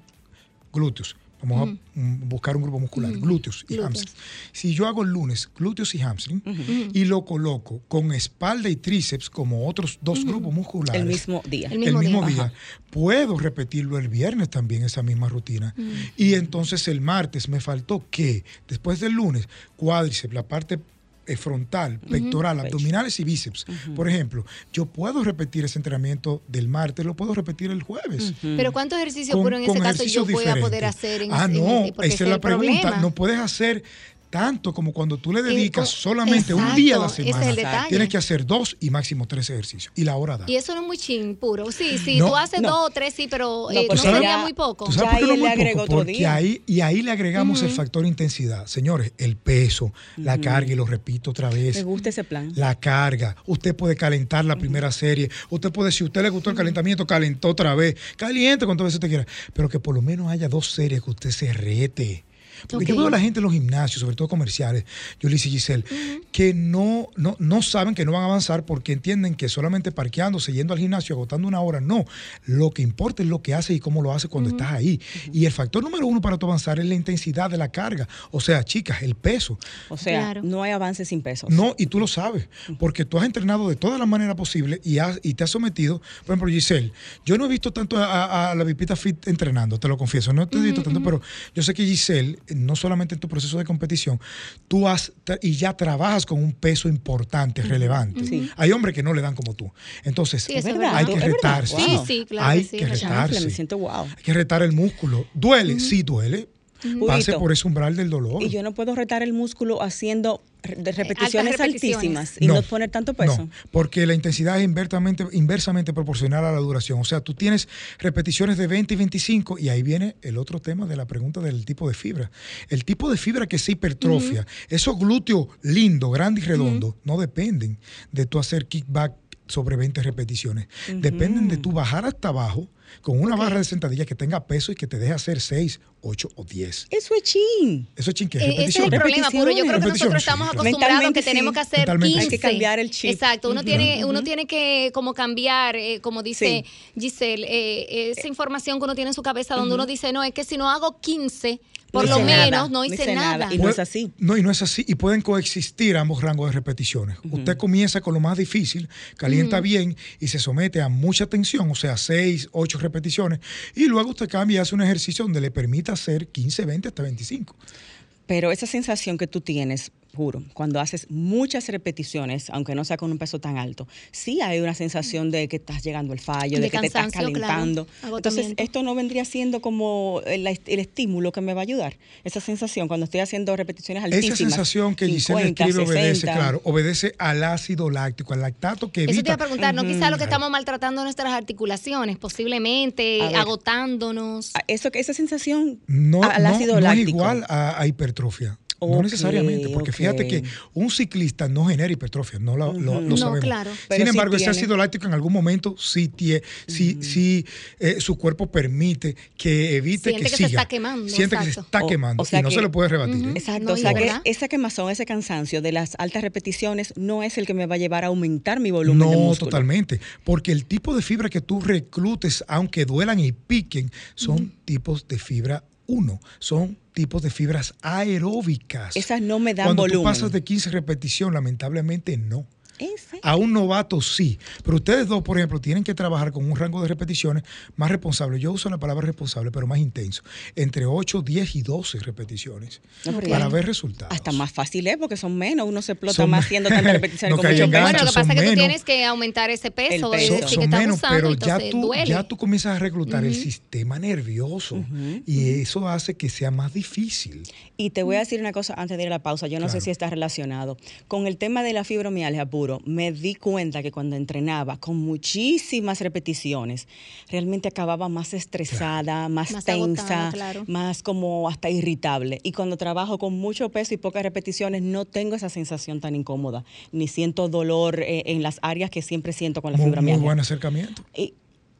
glúteos, Vamos a buscar un grupo muscular, glúteos y hamstring. Si yo hago el lunes glúteos y hamstring y lo coloco con espalda y tríceps como otros dos grupos musculares. El mismo día. El mismo, día. puedo repetirlo el viernes también, esa misma rutina. Y entonces el martes me faltó que después del lunes, cuádriceps, la parte frontal, pectoral, abdominales y bíceps. Por ejemplo, yo puedo repetir ese entrenamiento del martes, lo puedo repetir el jueves. Pero ¿cuántos ejercicios, puro en ese caso, yo voy a poder hacer en Ah, no, esa es la pregunta. No puedes hacer tanto como cuando tú le dedicas solamente un día a la semana, tienes que hacer dos y máximo tres ejercicios. Y la hora da. Y eso no es muy ching puro. Sí, sí, tú haces dos o tres, sí, pero no, eh, sería muy poco. ¿tú sabes por qué no muy poco? Porque ahí, y ahí le agregamos el factor intensidad. Señores, el peso, la carga, y lo repito otra vez. Me gusta ese plan. La carga. Usted puede calentar la primera serie. Usted puede, si a usted le gustó el calentamiento, calentó otra vez. Caliente cuantas veces usted quiera. Pero que por lo menos haya dos series que usted se rete. Porque yo veo a la gente en los gimnasios, sobre todo comerciales, yo le y Giselle, que no, no, no saben que no van a avanzar porque entienden que solamente parqueándose, yendo al gimnasio, agotando una hora, no. Lo que importa es lo que hace y cómo lo hace cuando estás ahí. Y el factor número uno para tu avanzar es la intensidad de la carga. O sea, chicas, el peso. O sea, no hay avance sin peso. No, y tú lo sabes, porque tú has entrenado de todas las maneras posibles y, has, y te has sometido. Por ejemplo, Giselle, yo no he visto tanto a, la Vipita Fit entrenando, te lo confieso, no te he visto tanto, pero yo sé que Giselle no solamente en tu proceso de competición, tú has y ya trabajas con un peso importante, relevante. Hay hombres que no le dan como tú. Entonces, hay que retarse. Sí, sí, claro. Hay que, retarse. Me siento wow. Hay que retar el músculo. ¿Duele? Sí, duele. Pase por ese umbral del dolor. Y yo no puedo retar el músculo haciendo de repeticiones, altísimas y no, poner tanto peso. No, porque la intensidad es inversamente, inversamente proporcional a la duración. O sea, tú tienes repeticiones de 20 y 25 y ahí viene el otro tema de la pregunta del tipo de fibra. El tipo de fibra que se hipertrofia, esos glúteos lindos, grandes y redondos, no dependen de tu hacer kickback sobre 20 repeticiones. Dependen de tu bajar hasta abajo con una barra de sentadilla que tenga peso y que te deje hacer 6, 8 o 10. Eso es chin. Eso es chin, ¿qué? Eh, ese es el problema puro. Yo creo que nosotros estamos acostumbrados que tenemos que hacer 15. Hay que cambiar el chip. Exacto. Uno, tiene, uno tiene que como cambiar, eh, como dice Giselle, eh, esa información que uno tiene en su cabeza donde uno dice, no, es que si no hago 15 por lo menos no hice, nada. Y no es así. No, y no es así. Y pueden coexistir ambos rangos de repeticiones. Usted comienza con lo más difícil, calienta bien y se somete a mucha tensión, o sea, 6, 8 repeticiones. Y luego usted cambia y hace un ejercicio donde le permita hacer 15, 20 hasta 25. Pero esa sensación que tú tienes, juro, cuando haces muchas repeticiones, aunque no sea con un peso tan alto, sí hay una sensación de que estás llegando al fallo, de, que te estás calentando. Entonces, esto no vendría siendo como el, estímulo que me va a ayudar. Esa sensación cuando estoy haciendo repeticiones altísimas. Esa sensación que Giselle describe obedece, claro, obedece al ácido láctico, al lactato que evita. Eso te iba a preguntar, ¿no quizá lo que estamos maltratando nuestras articulaciones, posiblemente agotándonos? Eso, esa sensación no, al ácido láctico. es igual a, a hipertrofia no necesariamente, porque fíjate que un ciclista no genera hipertrofia, no lo, sabemos. Claro. Sin embargo, ese ácido láctico en algún momento sí, tie, sí, eh, su cuerpo permite que evite Siente que, que siga. se está quemando. Siente que se está quemando y no se le puede rebatir. ¿eh? Exacto, o sea que esa quemazón, ese cansancio de las altas repeticiones no es el que me va a llevar a aumentar mi volumen no, de músculo. totalmente, porque el tipo de fibra que tú reclutes, aunque duelan y piquen, son tipos de fibra 1, son tipos de fibras aeróbicas. Esas no me dan Cuando volumen. Cuando pasas de 15 repetición, lamentablemente no. A un novato sí, pero ustedes dos, por ejemplo, tienen que trabajar con un rango de repeticiones más responsable. Yo uso la palabra responsable, pero más intenso. Entre 8, 10 y 12 repeticiones para ver resultados. Hasta más fácil es porque son menos, uno se explota más haciendo tantas [laughs] repeticiones con mucho peso. Bueno, lo que pasa es que tú tienes que aumentar ese peso, son, son menos, pero ya tú, ya tú comienzas a reclutar el sistema nervioso y eso hace que sea más difícil. Y te voy a decir una cosa antes de ir a la pausa, yo no sé si está relacionado. Con el tema de la fibromialgia me di cuenta que cuando entrenaba con muchísimas repeticiones, realmente acababa más estresada, más, tensa, más como hasta irritable. Y cuando trabajo con mucho peso y pocas repeticiones, no tengo esa sensación tan incómoda, ni siento dolor eh, en las áreas que siempre siento con la fibromialgia. Muy buen acercamiento.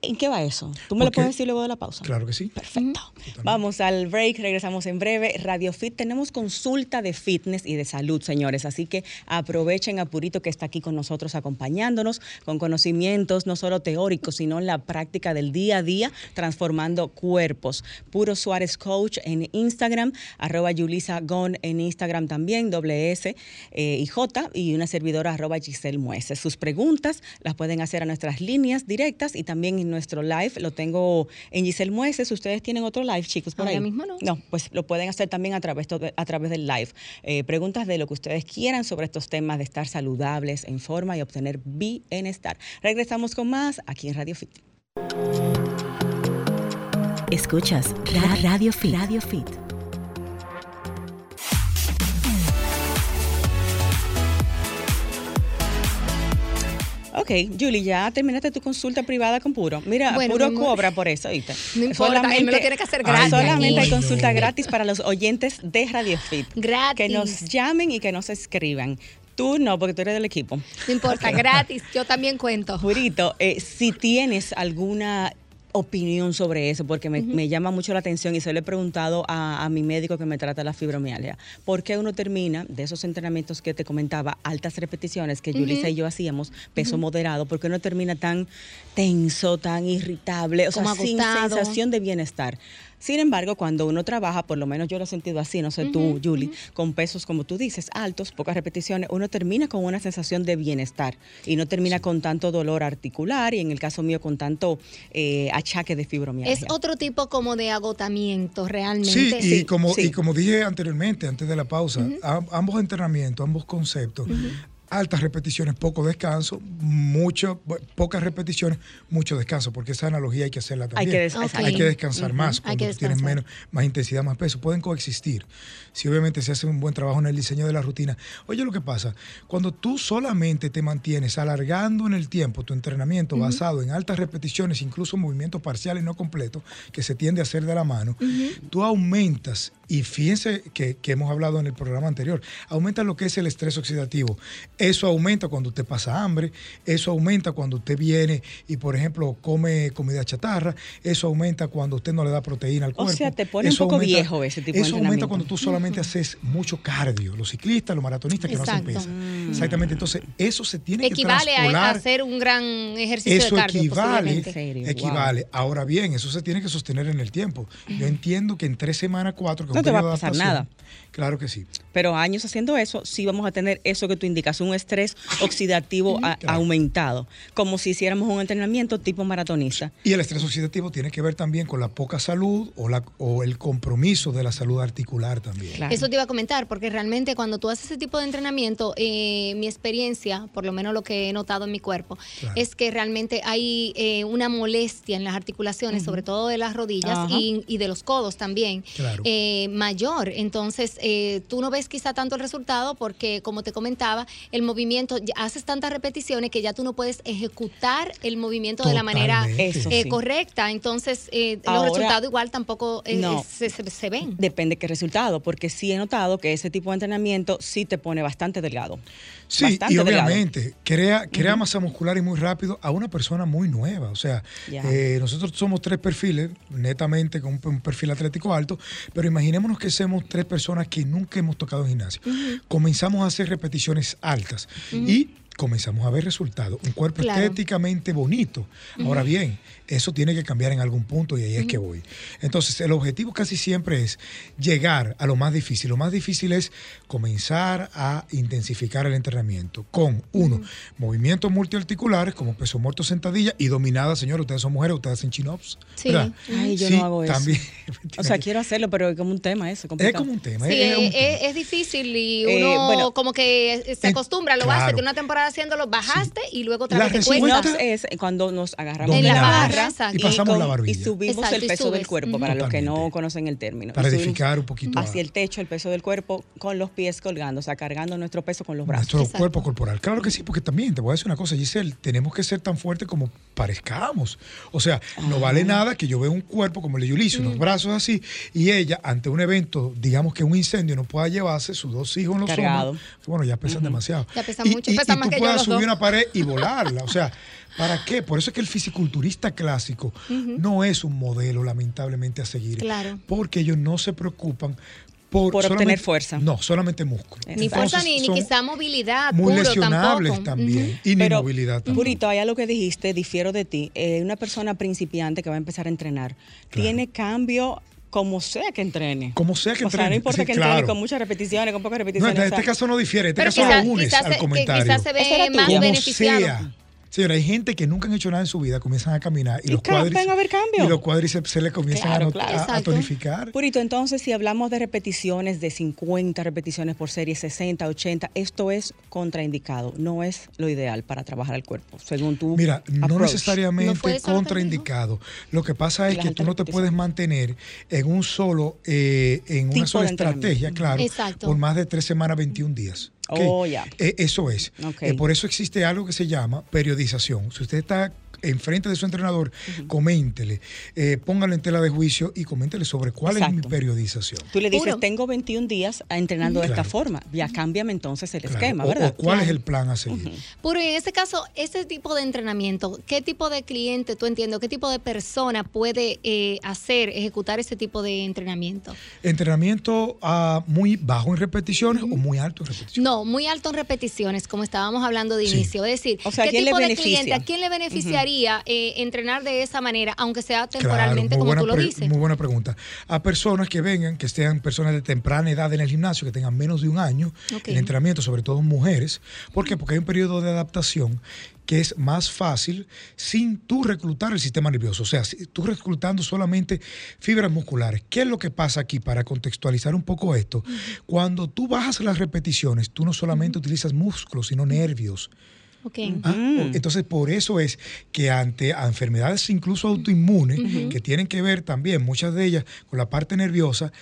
¿En qué va eso? ¿Tú me lo puedes decir luego de la pausa? Claro que sí. Perfecto. Vamos al break, regresamos en breve. Radio Fit, tenemos consulta de fitness y de salud, señores, así que aprovechen a Purito que está aquí con nosotros acompañándonos con conocimientos no solo teóricos, sino en la práctica del día a día, transformando cuerpos. Puro Suárez Coach en Instagram, arroba Yulisa Gon en Instagram también, doble S eh, y J, y una servidora arroba Giselle Mueces. Sus preguntas las pueden hacer a nuestras líneas directas y también en nuestro live, lo tengo en Giselle Mueces. Ustedes tienen otro live, chicos, por Ahora ahí. mismo no. No, pues lo pueden hacer también a través, a través del live. Eh, preguntas de lo que ustedes quieran sobre estos temas de estar saludables, en forma y obtener bienestar. Regresamos con más aquí en Radio Fit. Escuchas Radio Fit. Radio Fit. Ok, Julie, ya terminaste tu consulta privada con Puro. Mira, Puro cobra por eso, ¿viste? No importa, solamente, él me lo tiene que hacer gratis. Solamente hay consulta gratis para los oyentes de Radio Fit. Gratis. Que nos llamen y que nos escriban. Tú no, porque tú eres del equipo. No importa, gratis. Yo también cuento. [laughs] Purito, eh, si tienes alguna opinión sobre eso, porque me, llama mucho la atención y se lo he preguntado a, mi médico que me trata la fibromialgia. ¿Por qué uno termina de esos entrenamientos que te comentaba, altas repeticiones que Julissa y yo hacíamos, peso moderado, por qué uno termina tan tenso, tan irritable, o sea, sin sensación de bienestar? Sin embargo, cuando uno trabaja, por lo menos yo lo he sentido así, no sé tú, Julie, con pesos, como tú dices, altos, pocas repeticiones, uno termina con una sensación de bienestar y no termina con tanto dolor articular y en el caso mío con tanto eh, achaque de fibromialgia. Es otro tipo como de agotamiento realmente. Sí, y, como, y como dije anteriormente, antes de la pausa, ambos entrenamientos, ambos conceptos altas repeticiones, poco descanso, mucho, pocas repeticiones, mucho descanso, porque esa analogía hay que hacerla también. Hay que, descansar más, cuando tienes menos, más intensidad, más peso. Pueden coexistir. Si obviamente se hace un buen trabajo en el diseño de la rutina. Oye, lo que pasa, cuando tú solamente te mantienes alargando en el tiempo tu entrenamiento basado en altas repeticiones, incluso movimientos parciales no completos, que se tiende a hacer de la mano, tú aumentas, y fíjense que, que hemos hablado en el programa anterior, aumenta lo que es el estrés oxidativo eso aumenta cuando usted pasa hambre, eso aumenta cuando usted viene y, por ejemplo, come comida chatarra, eso aumenta cuando usted no le da proteína al cuerpo. O sea, te pone un poco viejo ese tipo de Eso aumenta cuando tú solamente haces mucho cardio, los ciclistas, los maratonistas que no hacen pesa. Exactamente, entonces eso se tiene que transpolar. a hacer un gran ejercicio eso de cardio. Equivale, equivale. Ahora bien, eso se tiene que sostener en el tiempo. Yo entiendo que en tres semanas, cuatro, que no te va a pasar nada. Claro que sí. Pero años haciendo eso, sí vamos a tener eso que tú indicas, un estrés oxidativo aumentado, como si hiciéramos un entrenamiento tipo maratonista. Y el estrés oxidativo tiene que ver también con la poca salud o, la, o el compromiso de la salud articular también. Eso te iba a comentar, porque realmente cuando tú haces ese tipo de entrenamiento, eh, mi experiencia, por lo menos lo que he notado en mi cuerpo, es que realmente hay eh, una molestia en las articulaciones, sobre todo de las rodillas y, de los codos también, eh, mayor. Entonces, eh, tú no ves quizá tanto el resultado porque, como te comentaba, el movimiento, haces tantas repeticiones que ya tú no puedes ejecutar el movimiento de la manera eh, correcta. Entonces, eh, los resultados igual tampoco se, ven. Depende qué resultado, porque sí he notado que ese tipo de entrenamiento sí te pone bastante delgado. Sí, y obviamente crea, crea masa muscular y muy rápido a una persona muy nueva. O sea, nosotros somos tres perfiles, netamente con un perfil atlético alto, pero imaginémonos que somos tres personas que nunca hemos tocado en gimnasio. Comenzamos a hacer repeticiones altas y comenzamos a ver resultados. Un cuerpo estéticamente bonito. Ahora bien, eso tiene que cambiar en algún punto y ahí es que voy. Entonces, el objetivo casi siempre es llegar a lo más difícil. Lo más difícil es comenzar a intensificar el entrenamiento con, uno, movimientos multiarticulares como peso muerto, sentadilla y dominada, señor. Ustedes son mujeres, ustedes hacen chin-ups. Sí. Ay, yo no hago eso. También, [laughs] o sea, quiero hacerlo, pero es como un tema eso. Es como un tema. Sí, es, difícil y eh, uno como que se acostumbra, lo hace, que una temporada haciéndolo, bajaste y luego otra vez te cuesta. es cuando nos agarramos en la barra y pasamos la barbilla. Y subimos el peso del cuerpo, para los que no conocen el término. Para edificar un poquito. Hacia el techo, el peso del cuerpo con los pies colgando, o sea, cargando nuestro peso con los brazos. Nuestro cuerpo corporal. Claro que sí, porque también te voy a decir una cosa, Giselle, tenemos que ser tan fuertes como parezcamos. O sea, no ah. vale nada que yo vea un cuerpo como el de Yulisi, unos mm. brazos así, y ella, ante un evento, digamos que un incendio, no pueda llevarse sus dos hijos en los hombros. Bueno, ya pesan demasiado. Ya pesan mucho, pesan más tú puedas subir una pared y volarla. O sea, [laughs] ¿para qué? Por eso es que el fisiculturista clásico no es un modelo, lamentablemente, a seguir. Claro. Porque ellos no se preocupan por, obtener fuerza. No, solamente músculo. Ni fuerza ni, quizá movilidad. Muy lesionables también. Y ni movilidad también. Purito, hay algo que dijiste, difiero de ti. Eh, una persona principiante que va a empezar a entrenar, ¿tiene cambio como sea que entrene. Como sea que entrene. O sea, no importa que entrene con muchas repeticiones, con pocas repeticiones. No, en este caso no difiere, en este caso lo unes al comentario. Quizás se ve más beneficiado. Señora, hay gente que nunca han hecho nada en su vida, comienzan a caminar y, los cuádriceps y los cuádriceps se les comienzan a, tonificar. Purito, entonces si hablamos de repeticiones de 50 repeticiones por serie, 60, 80, esto es contraindicado, no es lo ideal para trabajar el cuerpo, según tú. Mira, no necesariamente contraindicado. Lo que pasa es que tú no te puedes mantener en un solo, eh, en una sola estrategia, claro, por más de tres semanas, 21 días. Oh, ya. Eh, eso es. Eh, por eso existe algo que se llama periodización. Si usted está enfrente de su entrenador, coméntele, eh, póngalo en tela de juicio y coméntele sobre cuál es mi periodización. Tú le dices, tengo 21 días entrenando de esta forma, ya cámbiame entonces el esquema, ¿verdad? O, cuál es el plan a seguir. Puro, y en este caso, ese tipo de entrenamiento, ¿qué tipo de cliente tú entiendes, qué tipo de persona puede eh, hacer, ejecutar ese tipo de entrenamiento? ¿Entrenamiento uh, muy bajo en repeticiones o muy alto en repeticiones? No, muy alto en repeticiones, como estábamos hablando de inicio. Es decir, ¿qué tipo de cliente, a quién le beneficiaría? Eh, entrenar de esa manera, aunque sea temporalmente, como tú lo dices? Muy buena pregunta. A personas que vengan, que sean personas de temprana edad en el gimnasio, que tengan menos de un año en entrenamiento, sobre todo mujeres. ¿Por qué? Porque hay un periodo de adaptación que es más fácil sin tú reclutar el sistema nervioso. O sea, tú reclutando solamente fibras musculares. ¿Qué es lo que pasa aquí para contextualizar un poco esto? Cuando tú bajas las repeticiones, tú no solamente utilizas músculos, sino nervios. Ah, entonces, por eso es que ante enfermedades incluso autoinmunes, que tienen que ver también, muchas de ellas, con la parte nerviosa,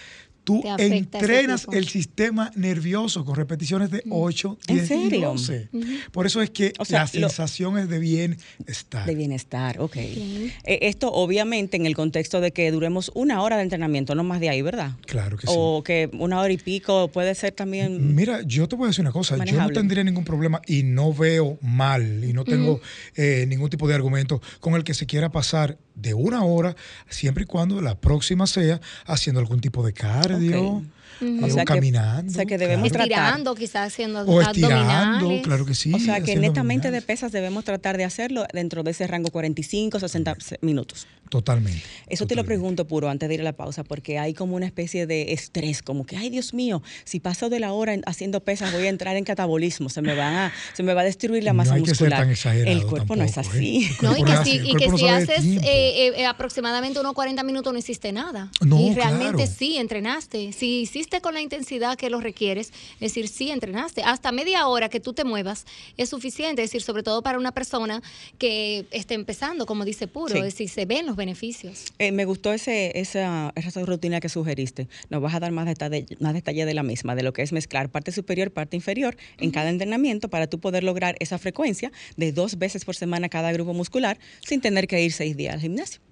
tú entrenas el sistema nervioso con repeticiones de 8, 10 y 12. Por eso es que la sensación es de bienestar. De bienestar, ok. Eh, esto obviamente en el contexto de que duremos una hora de entrenamiento, no más de ahí, ¿verdad? Claro que sí. O que una hora y pico puede ser también... Mira, yo te voy a decir una cosa, yo no tendría ningún problema y no veo mal y no tengo eh, ningún tipo de argumento con el que se quiera pasar de una hora, siempre y cuando la próxima sea haciendo algún tipo de dio eh, o, caminando. o sea, que debemos Estirando, quizás haciendo O estirando, claro que sí. O sea, que netamente de pesas debemos tratar de hacerlo dentro de ese rango 45, 60 minutos. Totalmente. Eso te lo pregunto, Puro, antes de ir a la pausa, porque hay como una especie de estrés, como que, ay, Dios mío, si paso de la hora haciendo pesas voy a entrar en catabolismo, se me, va a, se me va a destruir la masa no hay muscular. Que ser tan el cuerpo no es ¿eh? así. No, y que si, y que si haces eh, eh, aproximadamente unos 40 minutos no hiciste nada. No, y realmente sí, entrenaste. Si hiciste con la intensidad que lo requieres, es decir, sí, entrenaste. Hasta media hora que tú te muevas es suficiente, es decir, sobre todo para una persona que esté empezando, como dice Puro, es decir, se ven los beneficios. Eh, me gustó ese, esa, esa rutina que sugeriste. Nos vas a dar más detalle, más detalle de la misma, de lo que es mezclar parte superior, parte inferior en cada entrenamiento para tú poder lograr esa frecuencia de dos veces por semana cada grupo muscular sin tener que ir seis días al gimnasio.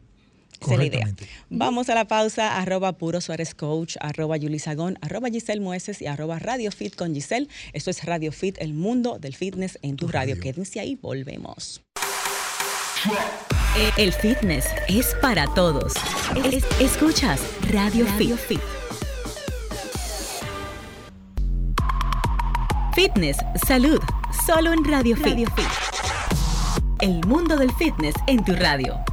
Esa es la idea. Vamos a la pausa, arroba Puro Suárez Coach, arroba Sagón, arroba Giselle Mueces y arroba Radio Fit con Giselle. Esto es Radio Fit, el mundo del fitness en tu, radio. radio. Quédense ahí, volvemos. El fitness es para todos. escuchas Radio, Fit. Fitness, salud, solo en Radio, Radio Fit. El mundo del fitness en tu radio.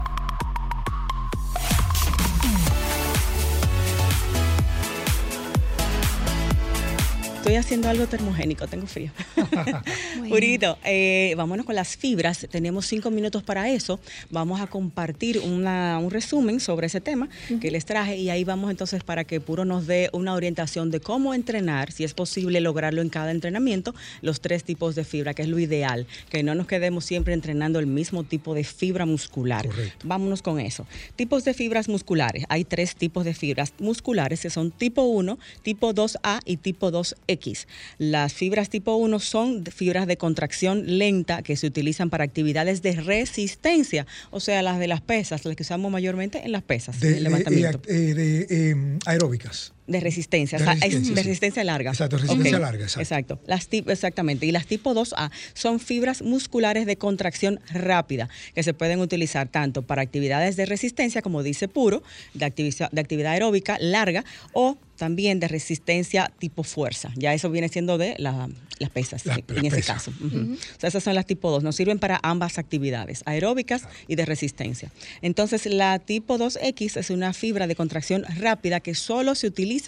Estoy haciendo algo termogénico, tengo frío. [laughs] Purito, eh, vámonos con las fibras. Tenemos cinco minutos para eso. Vamos a compartir un resumen sobre ese tema que les traje y ahí vamos entonces para que Puro nos dé una orientación de cómo entrenar, si es posible lograrlo en cada entrenamiento, los tres tipos de fibra, que es lo ideal, que no nos quedemos siempre entrenando el mismo tipo de fibra muscular. Correcto. Vámonos con eso. Tipos de fibras musculares. Hay tres tipos de fibras musculares que son tipo 1, tipo 2A y tipo 2 X. Las fibras tipo 1 son fibras de contracción lenta que se utilizan para actividades de resistencia, o sea, las de las pesas, las que usamos mayormente en las pesas, de, en el levantamiento. De, de, de aeróbicas. De resistencia, de o sea, resistencia, es de sí. resistencia larga. Exacto, resistencia larga, exacto. Exacto. Las tip- exactamente. Y las tipo 2A son fibras musculares de contracción rápida que se pueden utilizar tanto para actividades de resistencia, como dice Puro, de, activiza- de actividad aeróbica larga, o también de resistencia tipo fuerza. Ya eso viene siendo de la- las pesas, La- en las ese pesas. caso. O sea, esas son las tipo 2. Nos sirven para ambas actividades, aeróbicas y de resistencia. Entonces, la tipo 2X es una fibra de contracción rápida que solo se utiliza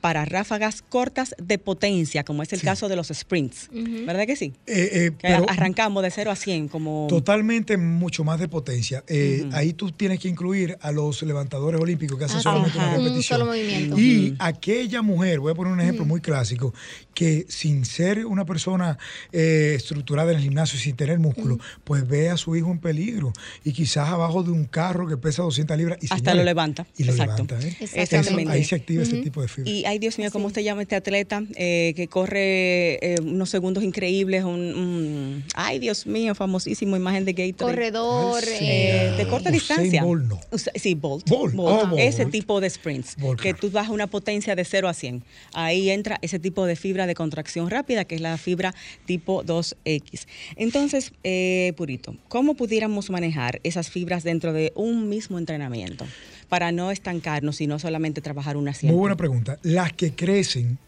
para ráfagas cortas de potencia, como es el Sí. caso de los sprints. ¿Verdad que sí? Eh, eh, Que pero arrancamos de 0 a 100 como... totalmente mucho más de potencia. Eh. Ahí tú tienes que incluir a los levantadores olímpicos que hacen Ah, solamente ajá. una Un repetición. solo movimiento. Y aquella mujer, voy a poner un ejemplo muy clásico, que sin ser una persona eh, estructurada en el gimnasio, sin tener músculo, pues ve a su hijo en peligro y quizás abajo de un carro que pesa 200 libras y Hasta lo levanta. Y lo Exacto. levanta. ¿eh? Exactamente. Eso, ahí se activa ese tipo de fibra. Y ay Dios mío, ¿cómo se llama este atleta eh, que corre eh, unos segundos increíbles? Un, un- ay Dios mío, famosísimo imagen de Gatorade. Corredor. Ay, sí. eh, de corta Usain distancia. Bolt, no. Usa- Sí, Bolt. Bolt. Oh, Bolt. Ese tipo de sprints. Bolt, que tú das una potencia de 0 a 100. Ahí entra ese tipo de fibra de contracción rápida, que es la fibra tipo 2X. Entonces, eh, Purito, ¿cómo pudiéramos manejar esas fibras dentro de un mismo entrenamiento? Para no estancarnos y no solamente trabajar una siempre. Muy buena pregunta. Las que crecen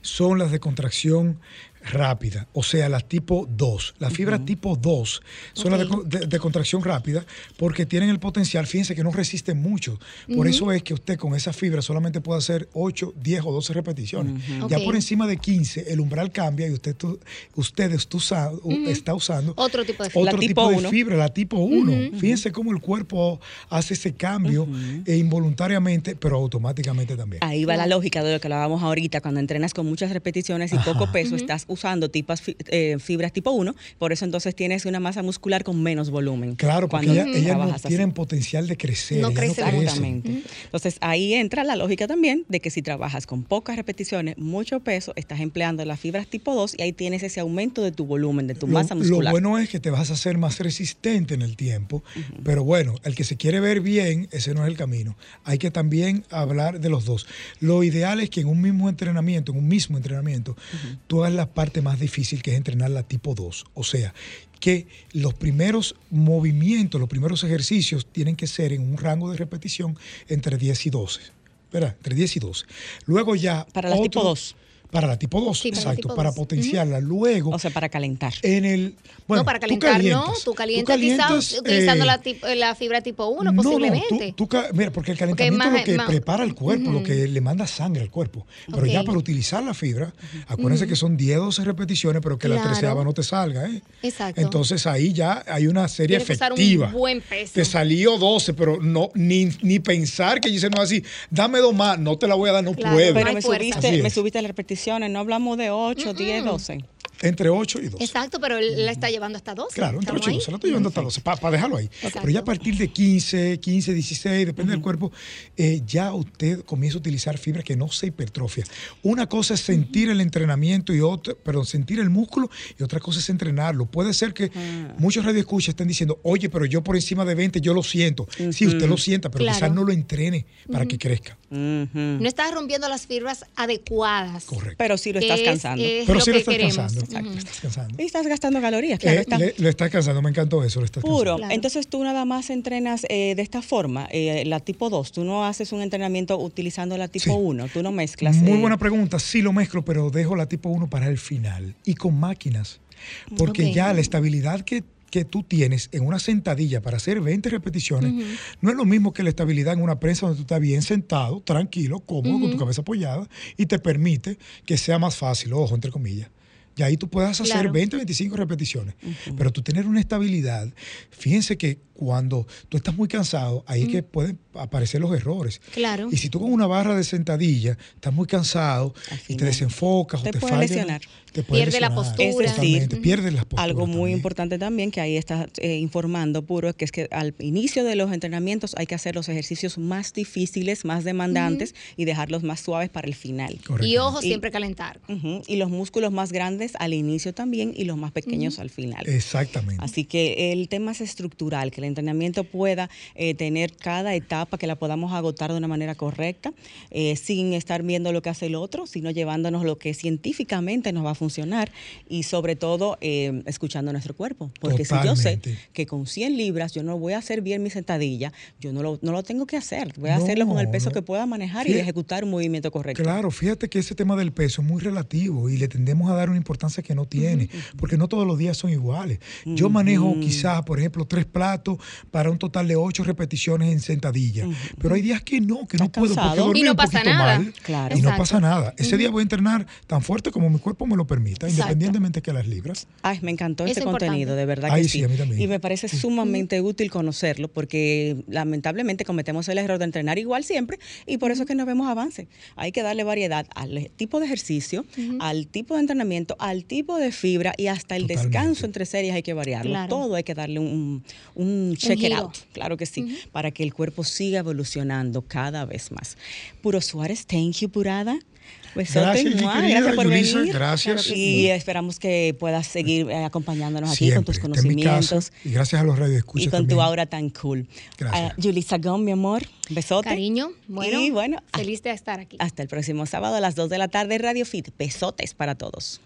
son las de contracción rápida, o sea, las tipo 2. Las fibras tipo 2 son las de, co- de- de contracción rápida porque tienen el potencial, fíjense que no resisten mucho. Por eso es que usted con esa fibra solamente puede hacer 8, 10 o 12 repeticiones. Ya por encima de 15 el umbral cambia y usted, tu- usted está, usando, está usando Otro tipo de fibra. otro La tipo, tipo de uno. fibra, la tipo 1. Fíjense cómo el cuerpo hace ese cambio e involuntariamente, pero automáticamente también. Ahí va la lógica de lo que hablábamos ahorita, cuando entrenas con muchas repeticiones y poco peso, estás usando tipas, fi- eh, fibras tipo 1, por eso entonces tienes una masa muscular con menos volumen. Claro, porque cuando ellas no tienen potencial de crecer. No crecen. crecen. Exactamente. Entonces ahí entra la lógica también de que si trabajas con pocas repeticiones, mucho peso, estás empleando las fibras tipo 2 y ahí tienes ese aumento de tu volumen, de tu Lo, masa lo muscular. bueno es que te vas a hacer más resistente en el tiempo, pero bueno, el que se quiere ver bien, ese no es el camino. Hay que también hablar de los dos. Lo ideal es que en un mismo entrenamiento, en un mismo entrenamiento, tú hagas la parte más difícil que es entrenar la tipo 2. O sea, que los primeros movimientos, los primeros ejercicios tienen que ser en un rango de repetición entre 10 y 12. ¿verdad? Entre 10 y 12. Luego ya. Para la tipo 2. Para la tipo 2, Sí, para la exacto, tipo para dos. potenciarla. Luego, O sea, para calentar. en el. Bueno, no, para tú calentar, no. calientas. Tú calientas, quizás calientas, utilizando eh, la, tip- la fibra tipo 1, no, posiblemente. No, tú, tú mira, porque el calentamiento es lo que más- prepara el cuerpo, lo que le manda sangre al cuerpo. Pero ya para utilizar la fibra, acuérdense que son 10, 12 repeticiones, pero que la Claro. treceava no te salga, ¿eh? Exacto. Entonces ahí ya hay una serie Tienes que usar un efectiva. buen peso. Te salió 12, pero no ni, ni pensar que dice no así, dame dos más, no te la voy a dar, no Claro, puedo. Pero me subiste, me subiste las repeticiones, no hablamos de 8, 10, 12. Entre 8 y 12. Exacto, pero él la está llevando hasta 12. Claro, entre ¿Estamos 8 y ahí? 12, la estoy llevando hasta 12, para dejarlo ahí. Exacto. Pero ya a partir de 15, 15, 16, depende del cuerpo, eh, ya usted comienza a utilizar fibra que no se hipertrofia. Una cosa es sentir el entrenamiento y otra, perdón, sentir el músculo y otra cosa es entrenarlo. Puede ser que Ah. muchos radioescuchas estén diciendo, oye, pero yo por encima de 20 yo lo siento. Sí, usted lo sienta, pero Claro. quizás no lo entrene para que crezca. No estás rompiendo las fibras adecuadas. Correcto. Pero sí lo estás es- cansando. es pero lo sí lo estás queremos. cansando. Lo estás cansando. Y estás gastando calorías, claro Eh, está. le- lo estás cansando, me encantó eso, lo estás Puro. Claro. Entonces tú nada más entrenas eh, de esta forma, eh, la tipo 2. Tú no haces un entrenamiento utilizando la tipo Sí. 1. Tú no mezclas. Muy eh, buena pregunta. Sí lo mezclo, pero dejo la tipo 1 para el final. Y con máquinas. Porque Ok. ya la estabilidad que, que tú tienes en una sentadilla para hacer 20 repeticiones no es lo mismo que la estabilidad en una prensa donde tú estás bien sentado, tranquilo, cómodo, con tu cabeza apoyada y te permite que sea más fácil, ojo, entre comillas. Y ahí tú puedes hacer Claro. 20, 25 repeticiones. Pero tú tener una estabilidad, fíjense que cuando tú estás muy cansado, ahí es que pueden aparecer los errores. Claro. Y si tú con una barra de sentadilla estás muy cansado y te desenfocas Te o te puede Pierde la postura. Es decir, pierdes las posturas Algo muy también. importante también que ahí estás eh, informando, puro, que es que al inicio de los entrenamientos hay que hacer los ejercicios más difíciles, más demandantes y dejarlos más suaves para el final. Correcto. Y ojo, Y- siempre calentar. Y los músculos más grandes al inicio también y los más pequeños al final. Exactamente. Así que el tema es estructural, que el entrenamiento pueda eh, tener cada etapa, que la podamos agotar de una manera correcta, eh, sin estar viendo lo que hace el otro, sino llevándonos lo que científicamente nos va a funcionar y sobre todo eh, escuchando nuestro cuerpo. Porque si yo sé que con 100 libras yo no voy a hacer bien mi sentadilla, yo no lo, no lo tengo que hacer. Voy a No, hacerlo con el peso no. que pueda manejar y ejecutar un movimiento correcto. Claro, fíjate que ese tema del peso es muy relativo y le tendemos a dar una importancia que no tiene, porque no todos los días son iguales. Yo manejo quizás, por ejemplo, tres platos para un total de ocho repeticiones en sentadilla, pero hay días que no, que no puedo porque dormí Y no un pasa poquito nada. mal Claro. y no pasa nada. Ese día voy a entrenar tan fuerte como mi cuerpo me lo permita, Exacto. independientemente que las libras. Ay, me encantó este es importante. contenido, de verdad Ay, que sí, sí. a mí también. Y me parece sumamente útil conocerlo porque lamentablemente cometemos el error de entrenar igual siempre y por eso es que no vemos avance. Hay que darle variedad al tipo de ejercicio, al tipo de entrenamiento, al tipo de fibra y hasta el Totalmente. descanso entre series hay que variarlo. Claro. Todo hay que darle un, un check it out, claro que sí, para que el cuerpo siga evolucionando cada vez más. Puro Suárez, thank you, Purada. Besote, Gracias, ¡mua! querida gracias por Yulisa, venir. gracias. Y esperamos que puedas seguir eh, acompañándonos aquí con tus conocimientos y gracias a los y radioescuchas con tu aura tan cool. Gracias. Ah, Yulisa Gón, mi amor, besote. Cariño, bueno, y bueno, feliz de estar aquí. hasta el próximo sábado a las 2 de la tarde, Radio Fit. Besotes para todos.